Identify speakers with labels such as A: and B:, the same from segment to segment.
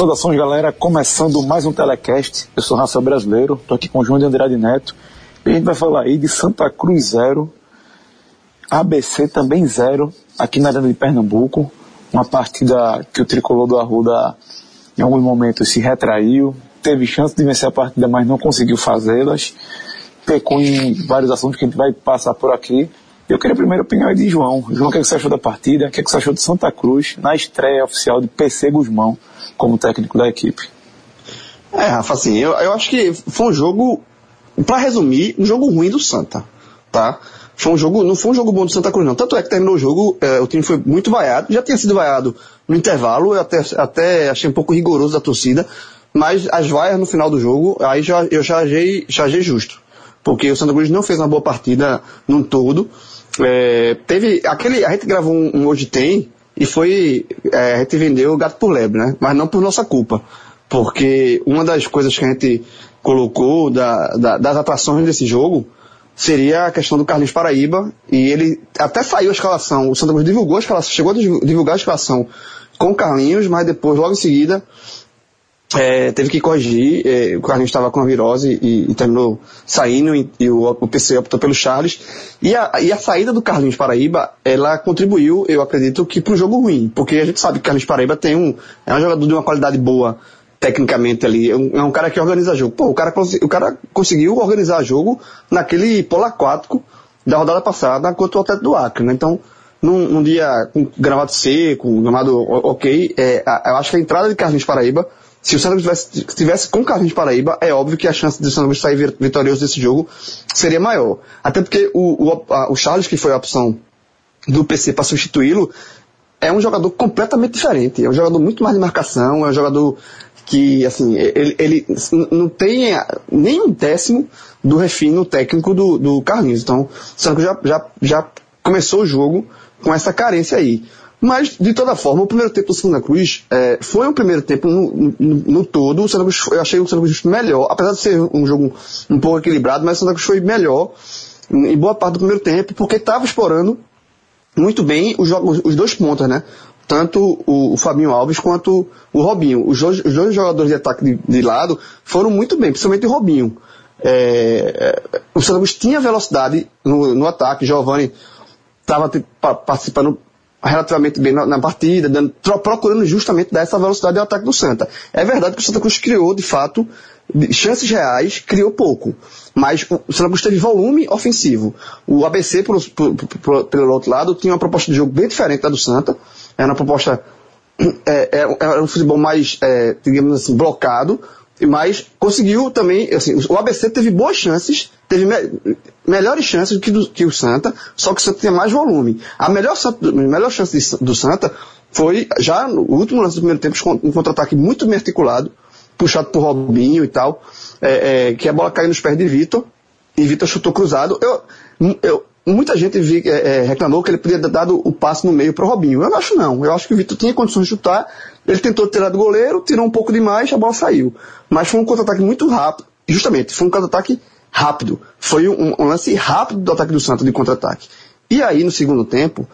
A: Saudações, galera. Começando mais um telecast. Eu sou Raça Brasileiro, estou aqui com o João de Andrade Neto. E a gente vai falar aí de Santa Cruz zero, ABC também zero, aqui na Arena de Pernambuco. Uma partida que o tricolor do Arruda, em alguns momentos, se retraiu, teve chance de vencer a partida, mas não conseguiu fazê-las. Pecou em vários assuntos que a gente vai passar por aqui. Eu queria primeiro a opinião de João. João, o que, é que você achou da partida? O que, é que você achou de Santa Cruz na estreia oficial de PC Guzmão como técnico da equipe?
B: É, Rafa, assim, eu, eu acho que foi um jogo, para resumir, um jogo ruim do Santa, tá? Foi um jogo, não foi um jogo bom do Santa Cruz, não. Tanto é que terminou o jogo, é, o time foi muito vaiado, já tinha sido vaiado no intervalo, eu até, até achei um pouco rigoroso da torcida, mas as vaias no final do jogo, aí já, eu já achei, já achei justo. Porque o Santa Cruz não fez uma boa partida num todo, é, teve aquele. A gente gravou um, um Hoje Tem e foi. É, a gente vendeu o gato por lebre, né? Mas não por nossa culpa. Porque uma das coisas que a gente colocou da, da, das atrações desse jogo seria a questão do Carlinhos Paraíba. E ele até saiu a escalação. O Santa Cruz divulgou a escalação, chegou a divulgar a escalação com o Carlinhos, mas depois, logo em seguida, é, teve que corrigir, é, o Carlinhos estava com a virose e, e terminou saindo e, e o, o, PC optou pelo Charles. E a, e a saída do Carlinhos Paraíba, ela contribuiu, eu acredito, que para um jogo ruim, porque a gente sabe que o Carlinhos Paraíba tem um, é um jogador de uma qualidade boa tecnicamente ali, é um, é um cara que organiza jogo. Pô, o cara, o cara conseguiu organizar jogo naquele polo aquático da rodada passada contra o Atlético do Acre, né? Então, num, num dia com gramado seco, gramado ok, é, eu acho que a entrada de Carlinhos Paraíba se o Santa Cruz tivesse, tivesse com Carlinhos Paraíba, é óbvio que a chance do Santa Cruz sair vitorioso desse jogo seria maior. Até porque o, o, a, o Charles, que foi a opção do PC para substituí-lo, é um jogador completamente diferente. É um jogador muito mais de marcação, é um jogador que, assim, ele, ele não tem nem um décimo do refino técnico do, do Carlinhos. Então, o Santa Cruz já, já, já começou o jogo com essa carência aí. Mas, de toda forma, o primeiro tempo do Santa Cruz é, foi um primeiro tempo no, no, no todo. O Santa Cruz, eu achei o Santa Cruz melhor, apesar de ser um jogo um pouco equilibrado, mas o Santa Cruz foi melhor em boa parte do primeiro tempo, porque estava explorando muito bem os, os dois pontos, né? Tanto o, o, Fabinho Alves quanto o Robinho. Os dois, os dois jogadores de ataque de, de, lado foram muito bem, principalmente o Robinho. É, é o Santa Cruz tinha velocidade no, no ataque, Giovanni estava participando relativamente bem na, na partida, dando, procurando justamente dar essa velocidade ao ataque do Santa. É verdade que o Santa Cruz criou, de fato, chances reais, criou pouco. Mas o Santa Cruz teve volume ofensivo. O ABC, por, por, por, pelo outro lado, tinha uma proposta de jogo bem diferente da do Santa. Era uma proposta. É, é, era um futebol mais, é, digamos assim, blocado, mas conseguiu também, assim, o ABC teve boas chances, teve me, melhores chances que, do que, o Santa, só que o Santa tinha mais volume. A melhor, melhor chance de, do Santa foi já no último lance do primeiro tempo, um contra-ataque muito bem articulado, puxado por Robinho e tal, é, é, que a bola caiu nos pés de Vitor, e Vitor chutou cruzado. Eu, eu, muita gente vi, é, é, reclamou que ele podia ter dado o passe no meio para Robinho. Eu acho não. Eu acho que o Vitor tinha condições de chutar. Ele tentou tirar do goleiro, tirou um pouco demais, a bola saiu. Mas foi um contra-ataque muito rápido. Justamente, foi um contra-ataque rápido. Foi um, um, lance rápido do ataque do Santos de contra-ataque. E aí, no segundo tempo,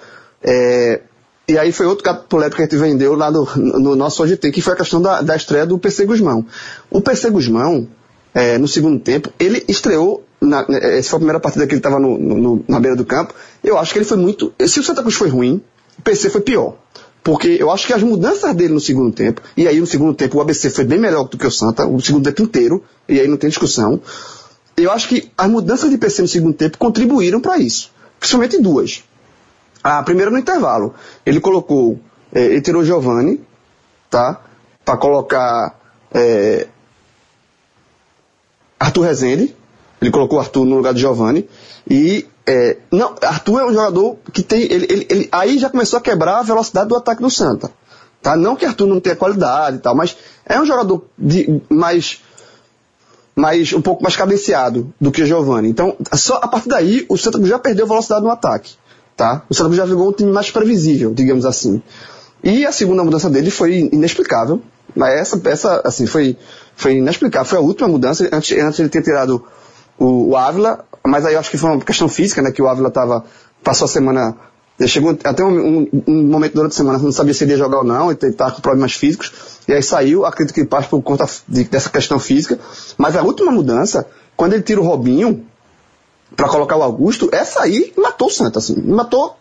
B: é, e aí foi outro gato polêmico que a gente vendeu lá no, no nosso OGT, que foi a questão da, da estreia do PC Guzmão. O PC Guzmão, é, no segundo tempo, ele estreou, na, essa foi a primeira partida que ele estava na beira do campo, eu acho que ele foi muito, se o Santa Cruz foi ruim, o PC foi pior. Porque eu acho que as mudanças dele no segundo tempo, e aí no segundo tempo o ABC foi bem melhor do que o Santa, o segundo tempo inteiro, e aí não tem discussão. Eu acho que as mudanças de PC no segundo tempo contribuíram para isso. Principalmente duas. A primeira no intervalo. Ele colocou, é, ele tirou Giovanni, tá? Para colocar é, Arthur Rezende. Ele colocou Arthur no lugar de Giovanni. E é, não, Arthur é um jogador que tem. Ele, ele, ele, aí já começou a quebrar a velocidade do ataque do Santa. Tá? Não que Arthur não tenha qualidade e tal, mas é um jogador de, mais, mais um pouco mais cadenciado do que o Giovanni. Então, só a partir daí, o Santa já perdeu velocidade no ataque. Tá? O Santa já virou um time mais previsível, digamos assim. E a segunda mudança dele foi inexplicável. Mas essa, essa assim, foi, foi inexplicável. Foi a última mudança. Antes, antes ele ter tirado o, o Ávila, mas aí eu acho que foi uma questão física, né? Que o Ávila tava, passou a semana chegou até um, um, um, momento durante a semana, não sabia se ele ia jogar ou não, ele estava com problemas físicos, e aí saiu, acredito que parte por conta de, dessa questão física, mas a última mudança, quando ele tira o Robinho, para colocar o Augusto, essa aí matou o Santa, assim, matou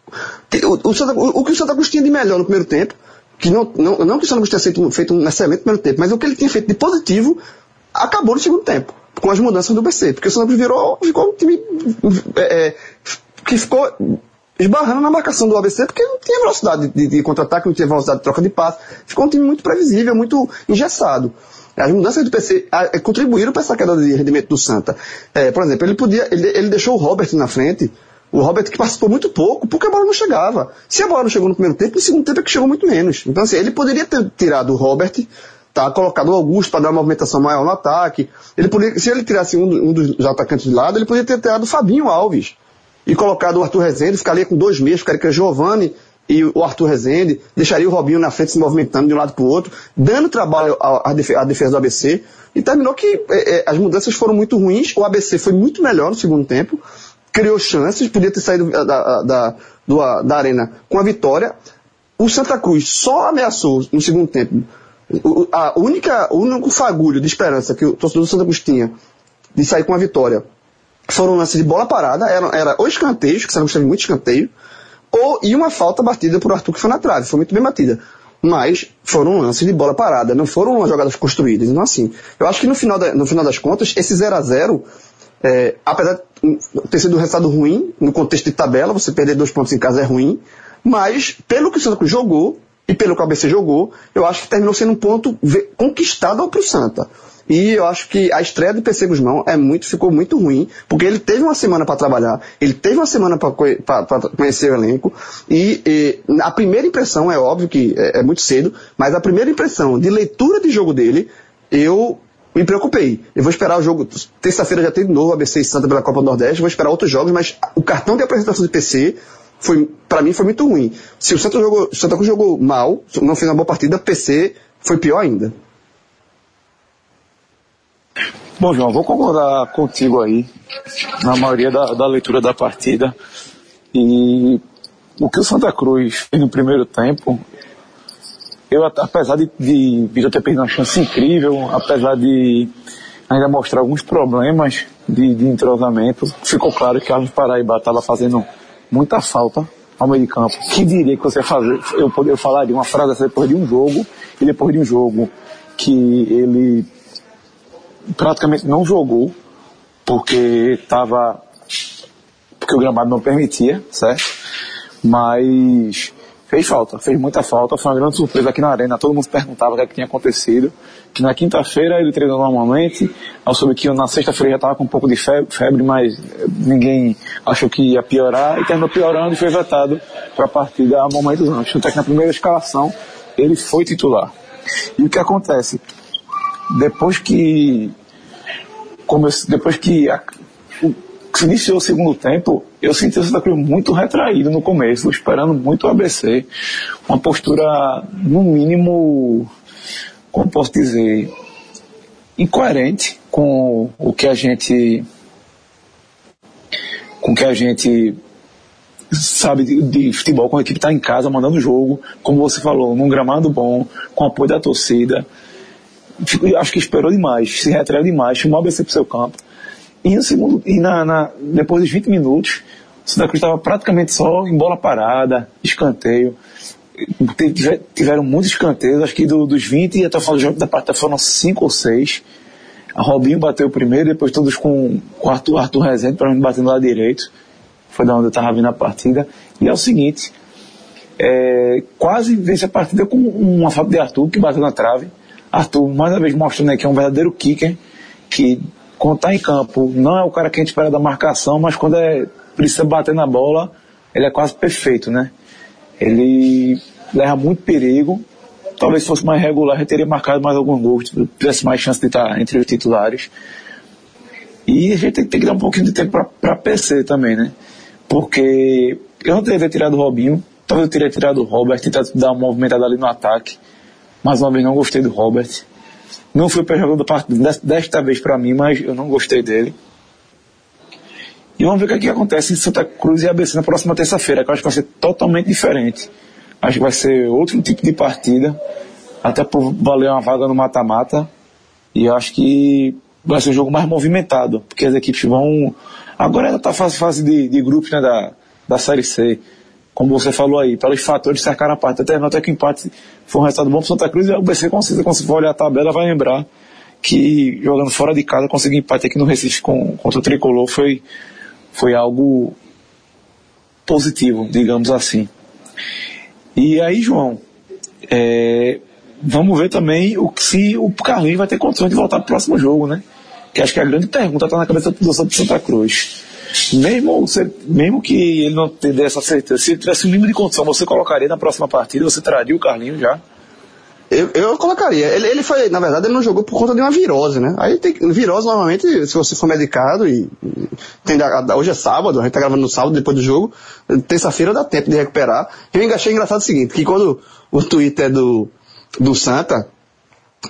B: o, o, Santa, o, o que o Santa Cruz tinha de melhor no primeiro tempo, que não, não, não que o Santa Cruz tenha feito, um excelente primeiro tempo, mas o que ele tinha feito de positivo acabou no segundo tempo, com as mudanças do BC, porque o Santa virou, ficou um time é, é, que ficou esbarrando na marcação do ABC, porque não tinha velocidade de, de contra-ataque, não tinha velocidade de troca de passe. Ficou um time muito previsível, muito engessado. As mudanças do PC a, contribuíram para essa queda de rendimento do Santa. É, por exemplo, ele podia, ele, ele deixou o Robert na frente, o Robert que participou muito pouco, porque a bola não chegava. Se a bola não chegou no primeiro tempo, no segundo tempo é que chegou muito menos. Então, assim, ele poderia ter tirado o Robert, tá, colocado o Augusto para dar uma movimentação maior no ataque. Ele poderia, se ele tirasse um, um dos atacantes de lado, ele poderia ter tirado o Fabinho Alves e colocado o Arthur Rezende, ficaria com dois meios, ficaria com Giovanni e o Arthur Rezende, deixaria o Robinho na frente se movimentando de um lado para o outro, dando trabalho à, defesa do ABC, e terminou que é, é, as mudanças foram muito ruins, o ABC foi muito melhor no segundo tempo, criou chances, podia ter saído da, da, da, da, arena com a vitória. O Santa Cruz só ameaçou no segundo tempo. A única, o único fagulho de esperança que o torcedor do Santa Cruz tinha de sair com a vitória foram lances de bola parada, era, era ou escanteios, que você não teve muito escanteio, ou e uma falta batida por Arthur que foi na trave, foi muito bem batida. Mas foram lances de bola parada, não foram jogadas construídas, não assim. Eu acho que no final, da, no final das contas, esse 0 a 0 é, apesar de ter sido um resultado ruim, no contexto de tabela, você perder dois pontos em casa é ruim, mas pelo que o Santa Cruz jogou, e pelo que o ABC jogou, eu acho que terminou sendo um ponto conquistado para o Santa. E eu acho que a estreia do PC Guzmão é muito, ficou muito ruim, porque ele teve uma semana para trabalhar, ele teve uma semana para conhecer o elenco, e, e, a primeira impressão, é óbvio que é, é muito cedo, mas a primeira impressão de leitura de jogo dele, eu me preocupei. Eu vou esperar o jogo. Terça-feira já tem de novo ABC e Santa pela Copa do Nordeste, vou esperar outros jogos, mas o cartão de apresentação de PC foi, para mim, foi muito ruim. Se o Santa, jogou, o Santa Cruz jogou mal, não fez uma boa partida, PC foi pior ainda.
A: Bom, João, vou concordar contigo aí na maioria da, da leitura da partida. E o que o Santa Cruz fez no primeiro tempo, eu, apesar de, de ter perdido uma chance incrível, apesar de ainda mostrar alguns problemas de, de entrosamento, ficou claro que Carlos Paraíba estava fazendo muita falta ao meio de campo. Que diria que você fazer, eu, eu falaria uma frase depois de um jogo, e depois de um jogo que ele praticamente não jogou, porque estava. porque o gramado não permitia, certo? Mas fez falta, fez muita falta, foi uma grande surpresa aqui na arena, todo mundo perguntava o que, é que tinha acontecido, que na quinta-feira ele treinou normalmente, eu soube que na sexta-feira já estava com um pouco de febre, mas ninguém achou que ia piorar, e terminou piorando e foi vetado para a partida a momentos antes, até que na primeira escalação ele foi titular. E o que acontece? Depois que depois que a, o, se iniciou o segundo tempo, eu senti o Santa Cruz muito retraído no começo, esperando muito o ABC. Uma postura, no mínimo, como posso dizer, incoerente com o que a gente com que a gente sabe de, de futebol, com a equipe está em casa, mandando jogo, como você falou, num gramado bom, com apoio da torcida acho que esperou demais, se retraiu demais, chamou o ABC para o seu campo. E, no segundo, e na, na, depois dos 20 minutos, o Santa Cruz estava praticamente só em bola parada, escanteio. Tiveram muitos escanteios, acho que do, dos 20 e até o final do jogo da partida foram 5 ou 6. A Robinho bateu primeiro, depois todos com o Arthur, Arthur Rezende, para mim batendo lá direito. Foi da onde eu estava vindo a partida. E é o seguinte, é, quase vence a partida com uma falta de Arthur que bateu na trave Arthur, mais uma vez mostrando que é um verdadeiro kicker, que quando está em campo, não é o cara que a gente espera da marcação, mas quando é, precisa bater na bola, ele é quase perfeito, né? Ele leva muito perigo. Talvez se fosse mais regular, ele teria marcado mais alguns gols, tivesse mais chance de estar entre os titulares. E a gente tem, tem que dar um pouquinho de tempo para PC também, né? Porque eu não teria tirado o Robinho, talvez eu teria tirado o Robert, tentado dar uma movimentada ali no ataque. Mais uma vez não gostei do Robert. Não foi para jogador da partida desta vez para mim, mas eu não gostei dele. E vamos ver o que, é que acontece em Santa Cruz e ABC na próxima terça-feira, que eu acho que vai ser totalmente diferente. Acho que vai ser outro tipo de partida, até por valer uma vaga no mata-mata. E acho que vai ser um jogo mais movimentado, porque as equipes vão. Agora ainda está fase, fase de, de grupos né, da, da Série C. Como você falou aí, pelos fatores cercaram a parte. Até, até que o empate foi um resultado bom para Santa Cruz e o ABC, com certeza, quando você for olhar a tabela, vai lembrar que jogando fora de casa, conseguir empate aqui no Recife com, contra o Tricolor foi, foi algo positivo, digamos assim. E aí, João, é, vamos ver também o, se o Carlinhos vai ter condições de voltar para o próximo jogo, né? Que acho que a grande pergunta está na cabeça do Santa Cruz. Mesmo, você, mesmo que ele não tenha essa certeza, se ele tivesse um mínimo de condição, você colocaria na próxima partida, você traria o Carlinhos já?
B: Eu, eu colocaria. Ele, ele foi, na verdade, ele não jogou por conta de uma virose, né? Aí tem virose, normalmente, se você for medicado e. Tem, hoje é sábado, a gente tá gravando no sábado, depois do jogo. Terça-feira dá tempo de recuperar. Eu achei engraçado o seguinte, que quando o Twitter do, do Santa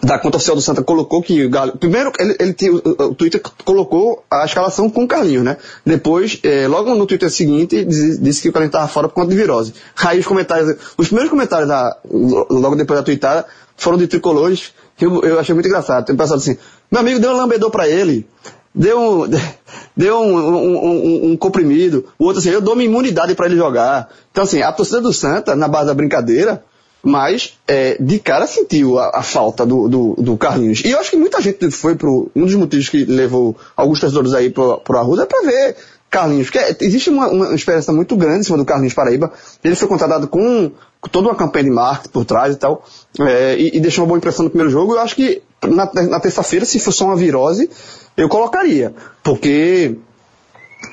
B: da conta oficial do Santa colocou que primeiro ele, ele o, o, Twitter colocou a escalação com o Carlinhos, né? Depois, é, logo no Twitter seguinte, disse, disse que o Carlinhos estava fora por conta de virose. Aí os comentários, os primeiros comentários da, logo depois da tweetada foram de tricolores que eu, eu achei muito engraçado. Tem pessoal assim, meu amigo deu um lambedor para ele, deu um, deu um, um, um, um, comprimido, o outro assim, eu dou uma imunidade para ele jogar. Então assim, a torcida do Santa, na base da brincadeira, mas é, de cara sentiu a, a falta do, do, do, Carlinhos. E eu acho que muita gente foi pro. Um dos motivos que levou alguns torcedores aí pro, pro Arruda é para ver Carlinhos. Porque existe uma, uma esperança muito grande em cima do Carlinhos Paraíba. Ele foi contratado com, com toda uma campanha de marketing por trás e tal. É, e, e, deixou uma boa impressão no primeiro jogo. Eu acho que na, na terça-feira, se fosse uma virose, eu colocaria. Porque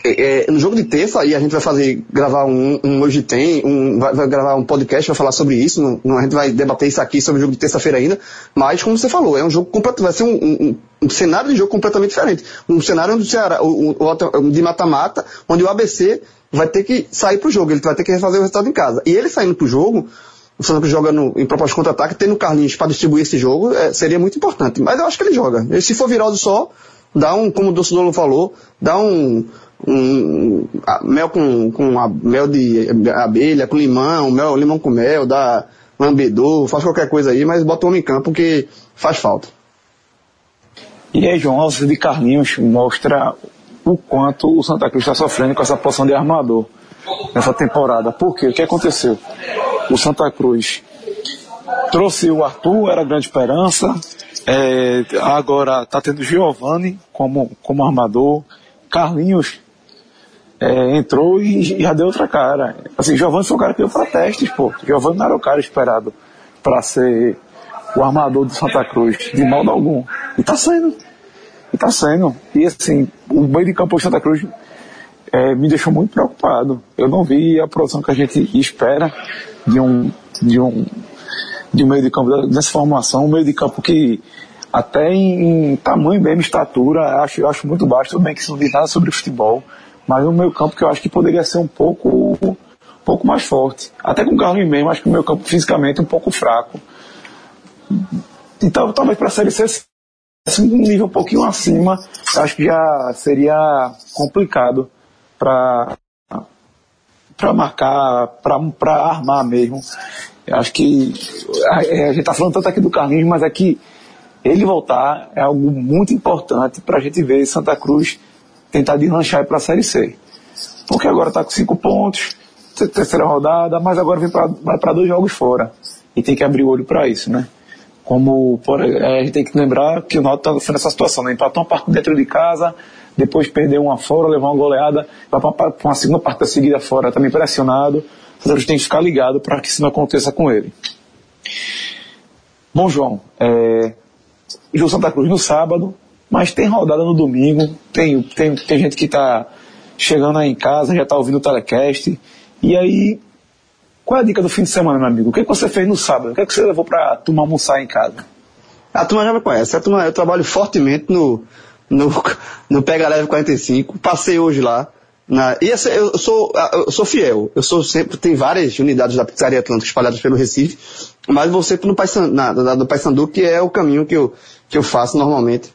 B: é, é, no jogo de terça, e a gente vai fazer, gravar um, um hoje tem, um, vai, vai, gravar um podcast, vai falar sobre isso, não, não, a gente vai debater isso aqui sobre o jogo de terça-feira ainda, mas como você falou, é um jogo completo, vai ser um, um, um, cenário de jogo completamente diferente. Um cenário onde o Ceará, o, o, de mata-mata, onde o ABC vai ter que sair pro jogo, ele vai ter que refazer o resultado em casa. E ele saindo pro jogo, o Santos joga em proposta de contra-ataque, tendo o Carlinhos para distribuir esse jogo, é, seria muito importante. Mas eu acho que ele joga. E se for virado só, dá um, como o Docidolo falou, dá um, um, mel com, com a, mel de abelha, com limão, mel, limão com mel, dá lambedor, faz qualquer coisa aí, mas bota o homem em campo que faz falta.
A: E aí, João, Alves de Carlinhos mostra o quanto o Santa Cruz está sofrendo com essa posição de armador nessa temporada. Por quê? O que aconteceu? O Santa Cruz trouxe o Arthur, era grande esperança, é, agora está tendo Giovanni como, como armador, Carlinhos é, entrou e já deu outra cara. Assim, Giovanni foi o cara que deu para testes, pô. Giovanni não era o cara esperado para ser o armador do Santa Cruz, de modo algum. E tá sendo. E tá sendo. E assim, o meio de campo do Santa Cruz é, me deixou muito preocupado. Eu não vi a produção que a gente espera de um, de um, de um meio de campo, dessa formação, um meio de campo que até em, em tamanho mesmo, estatura, acho, acho muito baixo. Tudo bem que isso não diz nada sobre futebol, mas o meu campo que eu acho que poderia ser um pouco, um pouco mais forte. Até com o Carlos mesmo, acho que o meu campo fisicamente é um pouco fraco. Então, talvez para a Série C, um nível um pouquinho acima, acho que já seria complicado para para marcar, para armar mesmo. Eu acho que a, a gente está falando tanto aqui do Carlinhos, mas é que ele voltar é algo muito importante para a gente ver Santa Cruz tentar deslanchar para a Série C. Porque agora está com cinco pontos, terceira rodada, mas agora vem para dois jogos fora. E tem que abrir o olho para isso, né? Como por, é, a gente tem que lembrar que o Náutico está nessa situação, né? Empatou uma parte dentro de casa, depois perdeu uma fora, levou uma goleada, vai para uma segunda parte seguida fora, também pressionado. Então a gente tem que ficar ligado para que isso não aconteça com ele. Bom, João, é, João Santa Cruz no sábado, mas tem rodada no domingo, tem, tem, tem gente que está chegando aí em casa, já está ouvindo o telecast. E aí, qual é a dica do fim de semana, meu amigo? O que, é que você fez no sábado? O que, é que você levou para turma almoçar em casa?
B: A turma já me conhece. A turma, eu trabalho fortemente no, no, no Pega Leve 45. Passei hoje lá. Na, e essa, eu, sou, eu sou fiel. Eu sou sempre, tem várias unidades da Pizzaria Atlântica espalhadas pelo Recife, mas vou sempre no Paysandu, na, na, do Paysandu, que é o caminho que eu, que eu faço normalmente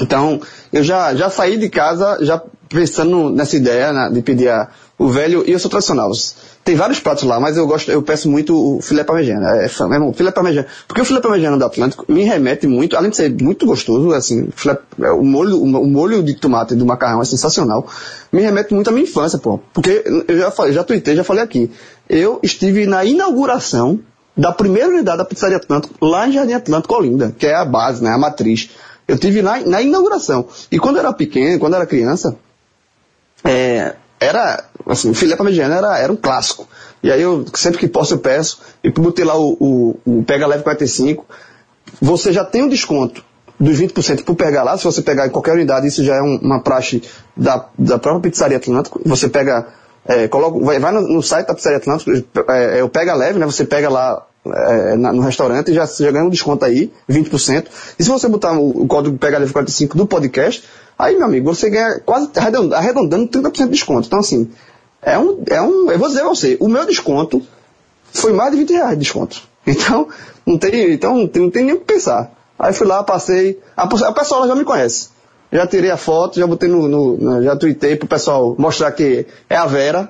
B: então, eu já, já saí de casa, já pensando nessa ideia né, de pedir a, o velho e eu sou tradicional. Tem vários pratos lá, mas eu gosto, eu peço muito o filé parmegiana. É, é, meu irmão, filé parmegiana. Porque o filé parmegiana do Atlântico me remete muito, além de ser muito gostoso, assim, filé, é, o molho, o, molho de tomate do macarrão é sensacional. Me remete muito à minha infância, pô. Porque eu já falei, já tuitei, já falei aqui. Eu estive na inauguração da primeira unidade da Pizzaria Atlântico, lá em Jardim Atlântico, Olinda, que é a base, né, a matriz. Eu tive lá na inauguração. E quando eu era pequeno, quando eu era criança, é, era, assim, o filé parmegiana era, era um clássico. E aí eu, sempre que posso, eu peço, e botei lá o, o, o Pega Leve 45, você já tem um desconto dos 20% por pegar lá, se você pegar em qualquer unidade, isso já é um, uma praxe da, da própria Pizzaria Atlântico, você pega, é, coloca, vai, vai no, no, site da Pizzaria Atlântico, é, é, o Pega Leve, né, você pega lá é, no restaurante já, já ganha um desconto aí, 20%. E se você botar o, código Pega Leve 45 do podcast, Aí, meu amigo, você ganha quase arredondando 30% de desconto. Então, assim, é um, é um. Eu vou dizer a você, o meu desconto foi mais de 20 reais de desconto. Então, não tem, então, não tem, não tem nem o que pensar. Aí fui lá, passei. A, a pessoa já me conhece. Já tirei a foto, já botei no. no já tuitei pro pessoal mostrar que é a Vera.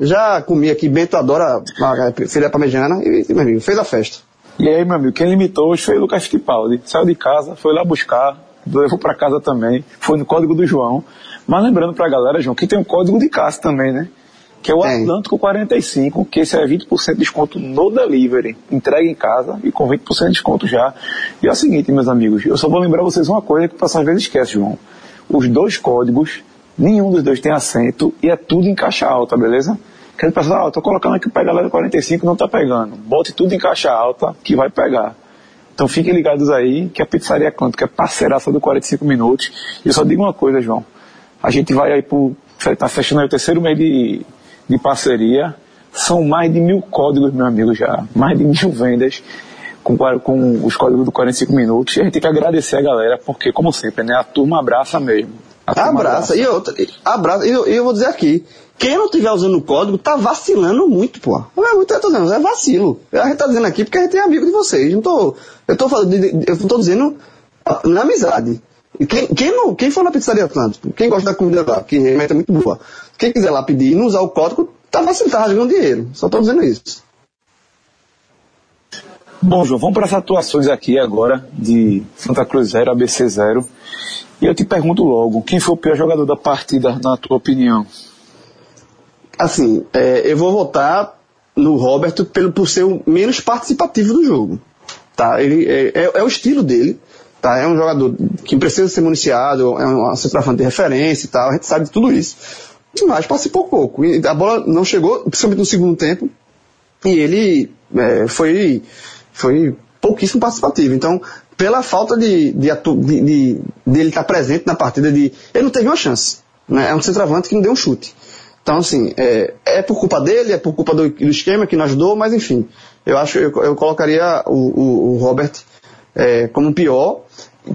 B: Já comi aqui, Bento adora a filha parmegiana e, meu amigo, fez a festa.
A: E aí, meu amigo, quem limitou hoje foi o Lucas Fittipaldi. Saiu de casa, foi lá buscar, levou para casa também, foi no código do João. Mas lembrando para a galera, João, que tem um código de casa também, né? Que é o é. Atlântico 45, que esse é 20% de desconto no delivery, entrega em casa e com 20% de desconto já. E é o seguinte, meus amigos, eu só vou lembrar vocês uma coisa que o pessoal às vezes esquece, João. Os dois códigos, nenhum dos dois tem acento e é tudo em caixa alta, beleza? Quer dizer, pessoal, ah, tô colocando aqui para a galera 45 não tá pegando. Bote tudo em caixa alta que vai pegar. Então fiquem ligados aí que a Pizzaria Canto, que é parceiraça do 45 Minutos. E eu só digo uma coisa, João. A gente vai aí pro. Tá fechando aí o terceiro mês de, de parceria. São mais de mil códigos, meu amigo, já. Mais de mil vendas com, com os códigos do 45 Minutos. E a gente tem que agradecer a galera, porque, como sempre, né? A turma abraça mesmo.
B: Abraça. abraça. E outra, abraça. E eu, eu, vou dizer aqui, quem não estiver usando o código tá vacilando muito, pô. Não é muito, eu tô dizendo, é vacilo. A gente tá dizendo aqui porque a gente é amigo de vocês. Não tô, eu tô falando, eu tô dizendo na amizade. Quem, quem, não, quem for na pizzaria Atlântico, quem gosta da comida lá, que realmente é muito boa, quem quiser lá pedir e não usar o código, tá vacilando, tá rasgando dinheiro. Só tô dizendo isso.
A: Bom, João, vamos para as atuações aqui agora de Santa Cruz 0, ABC 0. E eu te pergunto logo, quem foi o pior jogador da partida, na tua opinião?
B: Assim, é, eu vou votar no Roberto pelo, por ser o menos participativo do jogo. Tá? Ele, é, é, é o estilo dele. Tá? É um jogador que precisa ser municiado, é um centroavante de referência e tal, a gente sabe de tudo isso. Mas participou pouco. A bola não chegou, principalmente no segundo tempo, e ele é, foi, foi pouquíssimo participativo. Então, pela falta de, de, de, de, de ele estar presente na partida, de, ele não teve uma chance. Né? É um centroavante que não deu um chute. Então, assim, é, é por culpa dele, é por culpa do, do, esquema que não ajudou, mas enfim, eu acho eu, eu colocaria o, o, o Robert é, como pior.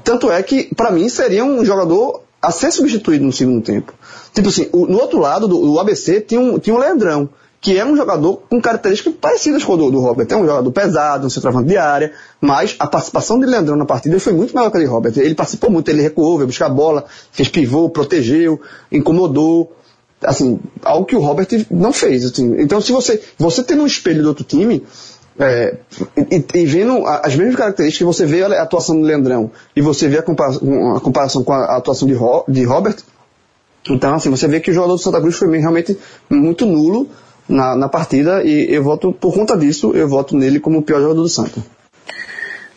B: Tanto é que, para mim, seria um jogador a ser substituído no segundo tempo. Tipo assim, o, no outro lado do, do ABC tinha um, tinha um Leandrão que é um jogador com características parecidas com o do, do Robert. É um jogador pesado, um centroavante de área, mas a participação de Leandrão na partida foi muito maior que a de Robert. Ele participou muito, ele recuou, veio buscar a bola, fez pivô, protegeu, incomodou. Assim, algo que o Robert não fez. Assim. Então, se você, você tendo um espelho do outro time, é, e, e, vendo as mesmas características, você vê a atuação do Leandrão e você vê a comparação, a comparação com a atuação de, Ro, de Robert, então, assim, você vê que o jogador do Santa Cruz foi realmente muito nulo na, na partida e eu voto, por conta disso, eu voto nele como o pior jogador do Santa.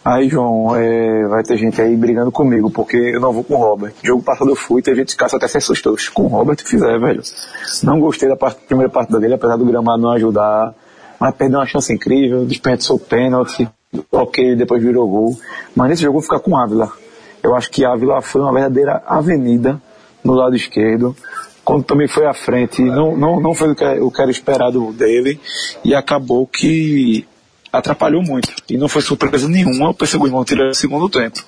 A: Aí, João, é, vai ter gente aí brigando comigo, porque eu não vou com o Robert. Jogo passado eu fui, teve gente que até se assustou. Com o Robert fizer, velho. Não gostei da parte, primeira partida dele, apesar do gramado não ajudar. Mas perdeu uma chance incrível, desperdiçou pênalti, ok, depois virou gol. Mas nesse jogo eu vou ficar com Ávila. Eu acho que Ávila foi uma verdadeira avenida no lado esquerdo quando também foi à frente, não, não, não foi o que, o que era esperado dele, e acabou que atrapalhou muito. E não foi surpresa nenhuma o PC Guzmão tirar o segundo tempo.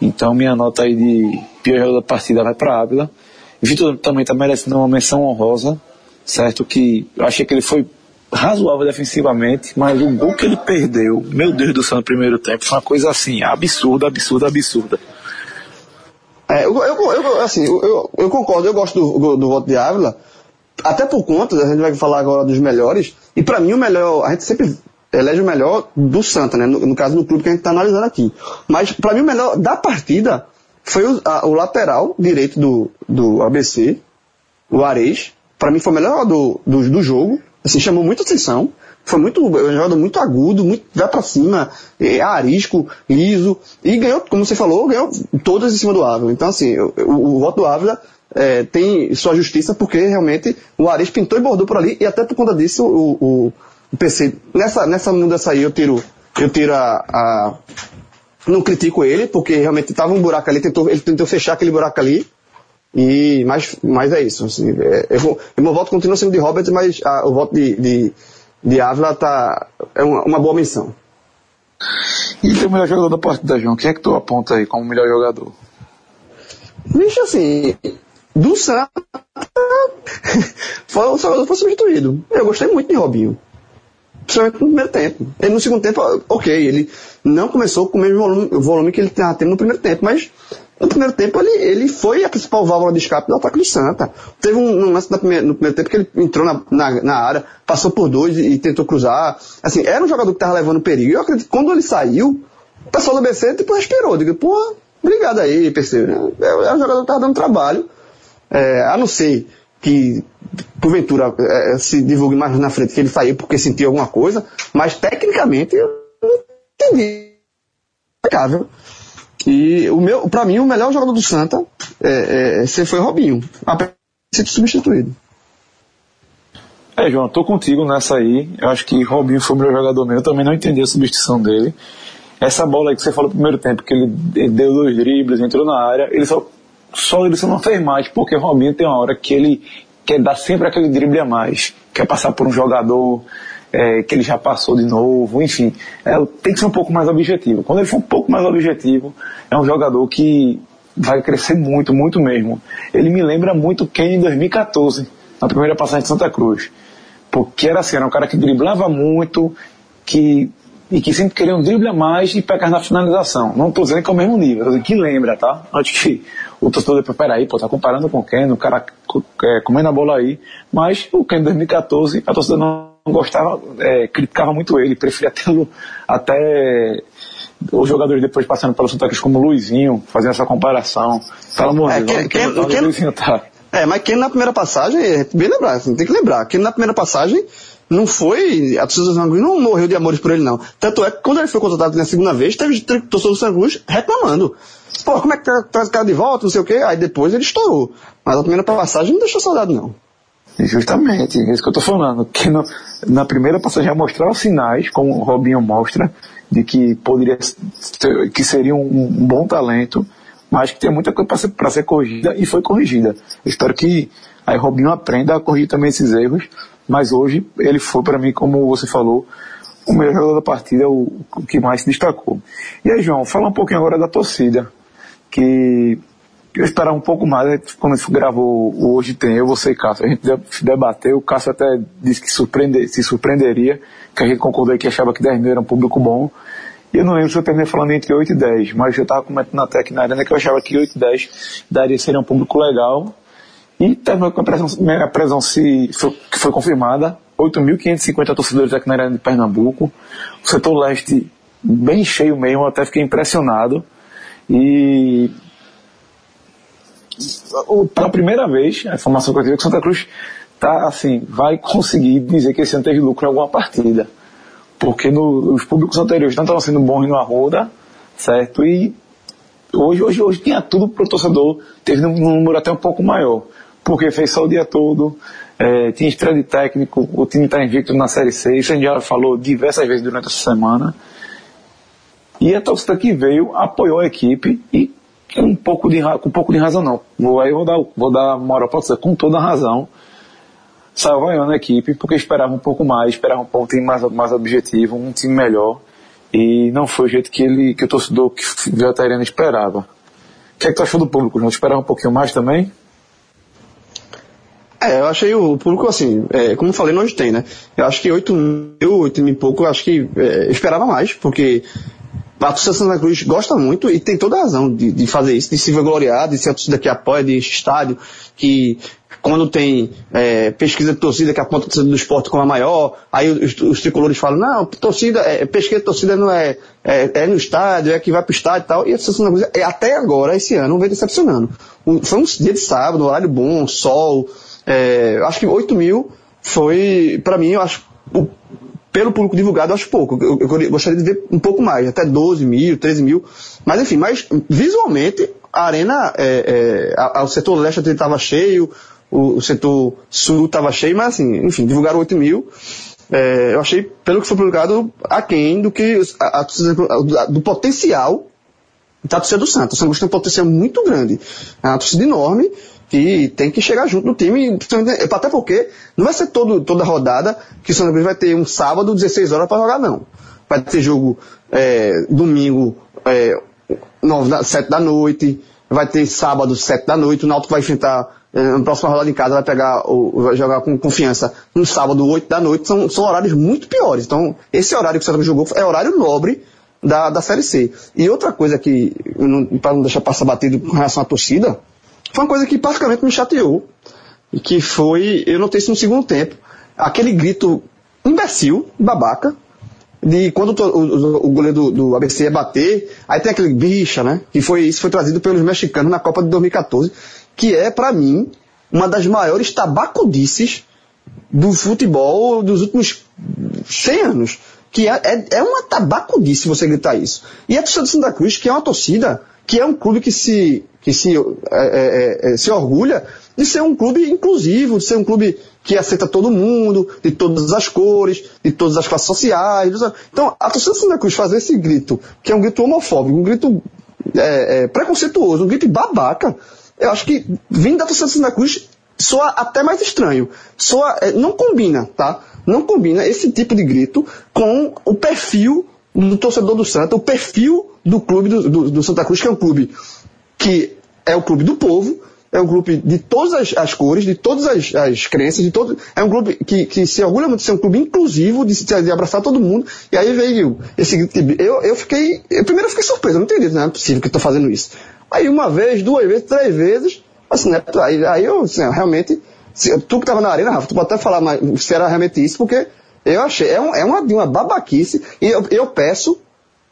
A: Então minha nota aí de pior da partida vai para Ávila. Vitor também está merecendo uma menção honrosa, certo? Que eu achei que ele foi razoável defensivamente, mas o gol que ele perdeu, meu Deus do céu, no primeiro tempo, foi uma coisa assim, absurda, absurda, absurda.
B: É, eu, eu, eu, assim, eu, eu, concordo, eu gosto do, do, do voto de Ávila, até por conta, a gente vai falar agora dos melhores, e para mim o melhor, a gente sempre elege o melhor do Santa, né? No, no caso do clube que a gente está analisando aqui. Mas para mim o melhor da partida foi o, a, o lateral direito do, do ABC, o Ares. Para mim foi o melhor do, do, do jogo. Assim, chamou muita atenção. Foi muito, um jogador muito agudo, muito, vai para cima, é, arisco, liso, e ganhou, como você falou, ganhou todas em cima do Ávila. Então, assim, o, o, o voto do Ávila é, tem sua justiça porque realmente o Aris pintou e bordou por ali, e até por conta disso o, o, o PC, nessa, nessa mudança aí eu tiro, eu tiro a, a não critico ele, porque realmente estava um buraco ali, tentou, ele tentou fechar aquele buraco ali, e, mas, mas é isso. Assim, é, eu, meu voto continua sendo de Roberts, mas a, o voto de, de, de Ávila tá, é uma, uma boa menção.
A: E tem o melhor jogador da partida, João? Quem é que tu aponta aí como melhor jogador?
B: Bicho, assim, do Santa foi o jogador foi substituído. Eu gostei muito de Robinho. Principalmente no primeiro tempo. Ele no segundo tempo, ok, ele não começou com o mesmo volume, volume que ele estava tendo no primeiro tempo, mas no primeiro tempo ele, ele foi a principal válvula de escape do ataque do Santa. Teve um, um lance no primeiro, no primeiro tempo que ele entrou na, na, na área, passou por dois e, e, tentou cruzar. Assim, era um jogador que estava levando perigo. Eu acredito que quando ele saiu, o pessoal do BC tipo, respirou. Digo, pô, obrigado aí, PC. Era um jogador que estava dando trabalho. É, a não ser que porventura é, se divulgue mais na frente que ele saiu porque sentiu alguma coisa, mas tecnicamente eu não entendi. Impecável. E o meu, para mim, o melhor jogador do Santa é, é, foi Robinho, apesar de ser substituído.
A: É, João, tô contigo nessa aí. Eu acho que Robinho foi o melhor jogador meu. Eu também não entendi a substituição dele. Essa bola aí que você falou no primeiro tempo, que ele deu dois dribles, entrou na área, ele só só ele não fez mais, porque o Robinho tem uma hora que ele quer dar sempre aquele drible a mais, quer passar por um jogador é, que ele já passou de novo, enfim, é, tem que ser um pouco mais objetivo. Quando ele for um pouco mais objetivo, é um jogador que vai crescer muito, muito mesmo. Ele me lembra muito quem em 2014, na primeira passagem de Santa Cruz. Porque era assim, era um cara que driblava muito, que e que sempre queria um a mais e pegar na finalização. Não estou dizendo que é o mesmo nível, que lembra, tá? Acho que o torcedor depois, peraí, pô, tá comparando com o Ken, o cara é, comendo a bola aí. Mas o Ken em 2014, a torcida não gostava, é, criticava muito ele, preferia tê-lo até os jogadores depois passando pelo Santa Cruz como Luizinho, fazendo essa comparação. Pelo amor de Deus,
B: Luizinho tá. É, mas quem na primeira passagem, é bem lembrar, assim, tem que lembrar, quem na primeira passagem não foi. A torcida do Santa Cruz não morreu de amores por ele, não. Tanto é que quando ele foi contratado na segunda vez, teve torcedor do Santa Cruz reclamando. Pô, como é que traz tá, o cara de volta, não sei o quê. Aí depois ele estourou. Mas a primeira passagem não deixou saudade, não.
A: Justamente, é isso que eu estou falando. Que no, na primeira passagem já mostrava sinais, como o Robinho mostra, de que poderia que seria um, um, bom talento, mas que tem muita coisa para ser, ser corrigida e foi corrigida. Espero que aí Robinho aprenda a corrigir também esses erros mas hoje ele foi para mim, como você falou, o melhor jogador da partida, o, o que mais se destacou. E aí, João, fala um pouquinho agora da torcida, que eu esperava um pouco mais, quando a gente gravou o Hoje Tem Eu, você e Cássio, a gente debateu, o Cássio até disse que surpreende, se surpreenderia, que a gente concordou que achava que 10 mil era um público bom, e eu não lembro se eu terminei falando entre 8 e 10, mas eu estava comentando até aqui na arena que eu achava que 8 e 10 daria ser um público legal, e terminou com a presença, a presença se, foi, que foi confirmada, 8.550 torcedores aqui na Arena de Pernambuco. O setor leste bem cheio mesmo, até fiquei impressionado. E pela primeira vez, a informação que eu tive é que Santa Cruz tá, assim, vai conseguir dizer que esse ano teve lucro em alguma partida. Porque no, os públicos anteriores não estavam sendo bons no Arruda, certo? E hoje, hoje, hoje tinha tudo para o torcedor, teve um número até um pouco maior porque fez só o dia todo, é, tinha estreia de técnico, o time está invicto na Série C, isso a gente já falou diversas vezes durante essa semana. E a torcida que veio apoiou a equipe e um pouco de, com um pouco de razão não. Vou, aí vou dar, vou dar moral para você, com toda a razão. Saiu vaiando a equipe porque esperava um pouco mais, esperava um, um time mais, mais objetivo, um time melhor. E não foi o jeito que ele, que o torcedor que viu a Tairena esperava. O que é que tu achou do público, Não Esperava um pouquinho mais também?
B: É, eu achei o público assim, é, como falei, nós tem, né? Eu acho que 8 mil, 8 mil e pouco, eu acho que é, esperava mais, porque a torcida Santa Cruz gosta muito e tem toda a razão de, de fazer isso, de se vangloriar, de ser a torcida que apoia, de estádio, que quando tem é, pesquisa de torcida que aponta a torcida do esporte como a maior, aí os, os tricolores falam, não, torcida, é, pesquisa de torcida não é, é, é, no estádio, é que vai pro estádio e tal. E a Santa Cruz, é, até agora, esse ano, vem decepcionando. foi um dia de sábado, horário bom, sol, é, acho que 8 mil foi, para mim, eu acho, o, pelo público divulgado, acho pouco. Eu, eu, gostaria de ver um pouco mais, até 12 mil, 13 mil. Mas enfim, mas visualmente, a arena, é, é, a, o setor leste estava cheio, o, o setor sul estava cheio, mas assim, enfim, divulgaram 8 mil. É, eu achei, pelo que foi publicado, aquém do que a, a, do potencial da torcida do Santos. O Santos tem um potencial muito grande. É uma torcida enorme que tem que chegar junto no time, até porque não vai ser todo, toda rodada que o Santa Cruz vai ter um sábado, 16 horas para jogar, não. Vai ter jogo é, domingo, é, 9 7 da noite, vai ter sábado, 7 da noite, o Náutico vai enfrentar é, na próxima rodada em casa, vai pegar, vai jogar com confiança no sábado, 8 da noite, são, são horários muito piores. Então, esse horário que o Santa Cruz jogou é horário nobre da, da Série C. E outra coisa que, para não deixar passar batido com relação à torcida, foi uma coisa que praticamente me chateou. E que foi, eu notei isso no segundo tempo, aquele grito imbecil, babaca, de quando o, o, o goleiro do, do, ABC ia bater, aí tem aquele bicha, né? Que foi, isso foi trazido pelos mexicanos na Copa de 2014, que é, para mim, uma das maiores tabacudices do futebol dos últimos 100 anos. Que é, é, é uma tabacudice você gritar isso. E a torcida do Santa Cruz, que é uma torcida que é um clube que se, que se, é, é, é, se orgulha de ser um clube inclusivo, de ser um clube que aceita todo mundo, de todas as cores, de todas as classes sociais. Então, a torcida Santa Cruz fazer esse grito, que é um grito homofóbico, um grito é, é, preconceituoso, um grito babaca, eu acho que vindo da torcida Santa Cruz soa até mais estranho. Soa, é, não combina, tá? Não combina esse tipo de grito com o perfil do torcedor do Santa, o perfil do clube do, do, do, Santa Cruz, que é um clube que é o clube do povo, é um clube de todas as, as cores, de todas as, as crenças, de todo, é um clube que, que se orgulha muito de ser um clube inclusivo, de, de abraçar todo mundo, e aí veio esse eu, eu fiquei, eu primeiro eu fiquei surpreso, eu não entendi, não é possível que eu estou fazendo isso. Aí uma vez, duas vezes, três vezes, assim, né, aí, aí eu, assim, realmente, se, tu que estava na arena, Rafa, tu pode até falar mais, se era realmente isso, porque eu achei, é, um, é uma, uma babaquice, e eu, eu peço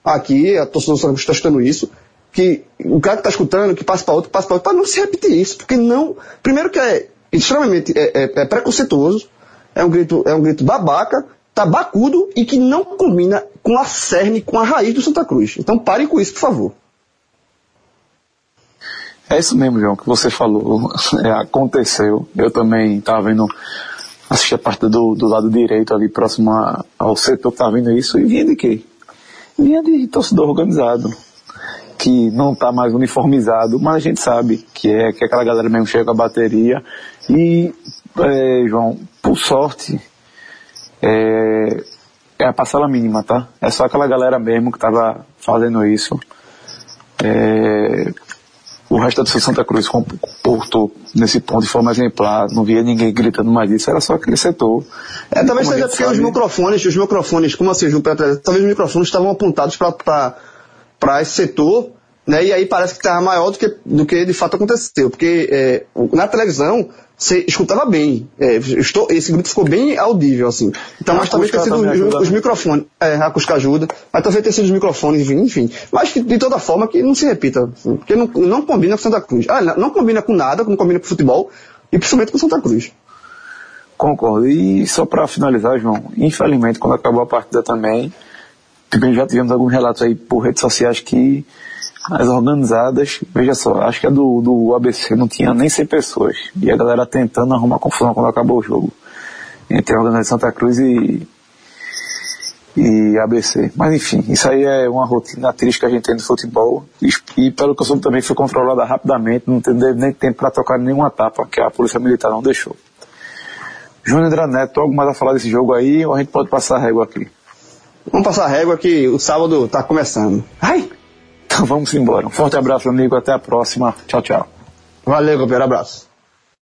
B: aqui, a torcida do Santa Cruz está escutando isso, que o cara que está escutando, que passa para outro, passa para outro, para não se repetir isso, porque não, primeiro que é extremamente é, é, é preconceituoso, é um grito, é um grito babaca, tabacudo e que não combina com a cerne, com a raiz do Santa Cruz. Então parem com isso, por favor.
A: É isso mesmo, João, que você falou. É, aconteceu. Eu também estava vendo assisti a parte do, do lado direito ali, próximo a, ao setor que estava vendo isso, e vinha de quê? Vinha de torcedor organizado, que não está mais uniformizado, mas a gente sabe que é que aquela galera mesmo chega com a bateria. E, é, João, por sorte, é, é a parcela mínima, tá? É só aquela galera mesmo que estava fazendo isso. É, o resto da Santa Cruz comportou nesse ponto de forma exemplar, não via ninguém gritando mais isso, era só aquele setor.
B: É, talvez seja porque os microfones, os microfones, como assim, talvez os microfones estavam apontados para esse setor, né, e aí parece que estava maior do que, do que de fato aconteceu, porque é, na televisão você escutava bem. É, estou, esse grito ficou bem audível, assim. Então, mas talvez tenha sido os, os, microfones. É, a acústica ajuda. Mas talvez tenha sido os microfones, enfim. enfim. Mas que, de toda forma, que não se repita. Assim, porque não, não combina com Santa Cruz. Ah, não, não combina com nada, não combina com futebol. E principalmente com Santa Cruz.
A: Concordo. E só para finalizar, João, infelizmente, quando acabou a partida também, também já tivemos alguns relatos aí por redes sociais que as organizadas, veja só, acho que a do, do ABC não tinha nem 100 pessoas. E a galera tentando arrumar confusão quando acabou o jogo. Entre a organização Santa Cruz e, e ABC. Mas enfim, isso aí é uma rotina triste que a gente tem no futebol. E, e pelo que eu soube também foi controlada rapidamente, não teve nem tempo para tocar nenhuma etapa, que a Polícia Militar não deixou. Júnior Neto, algo mais a falar desse jogo aí ou a gente pode passar a régua aqui?
B: Vamos passar a régua que o sábado está começando.
A: Ai! Então vamos embora. Um forte abraço, amigo. Até a próxima. Tchau, tchau.
B: Valeu, companheiro. Abraço.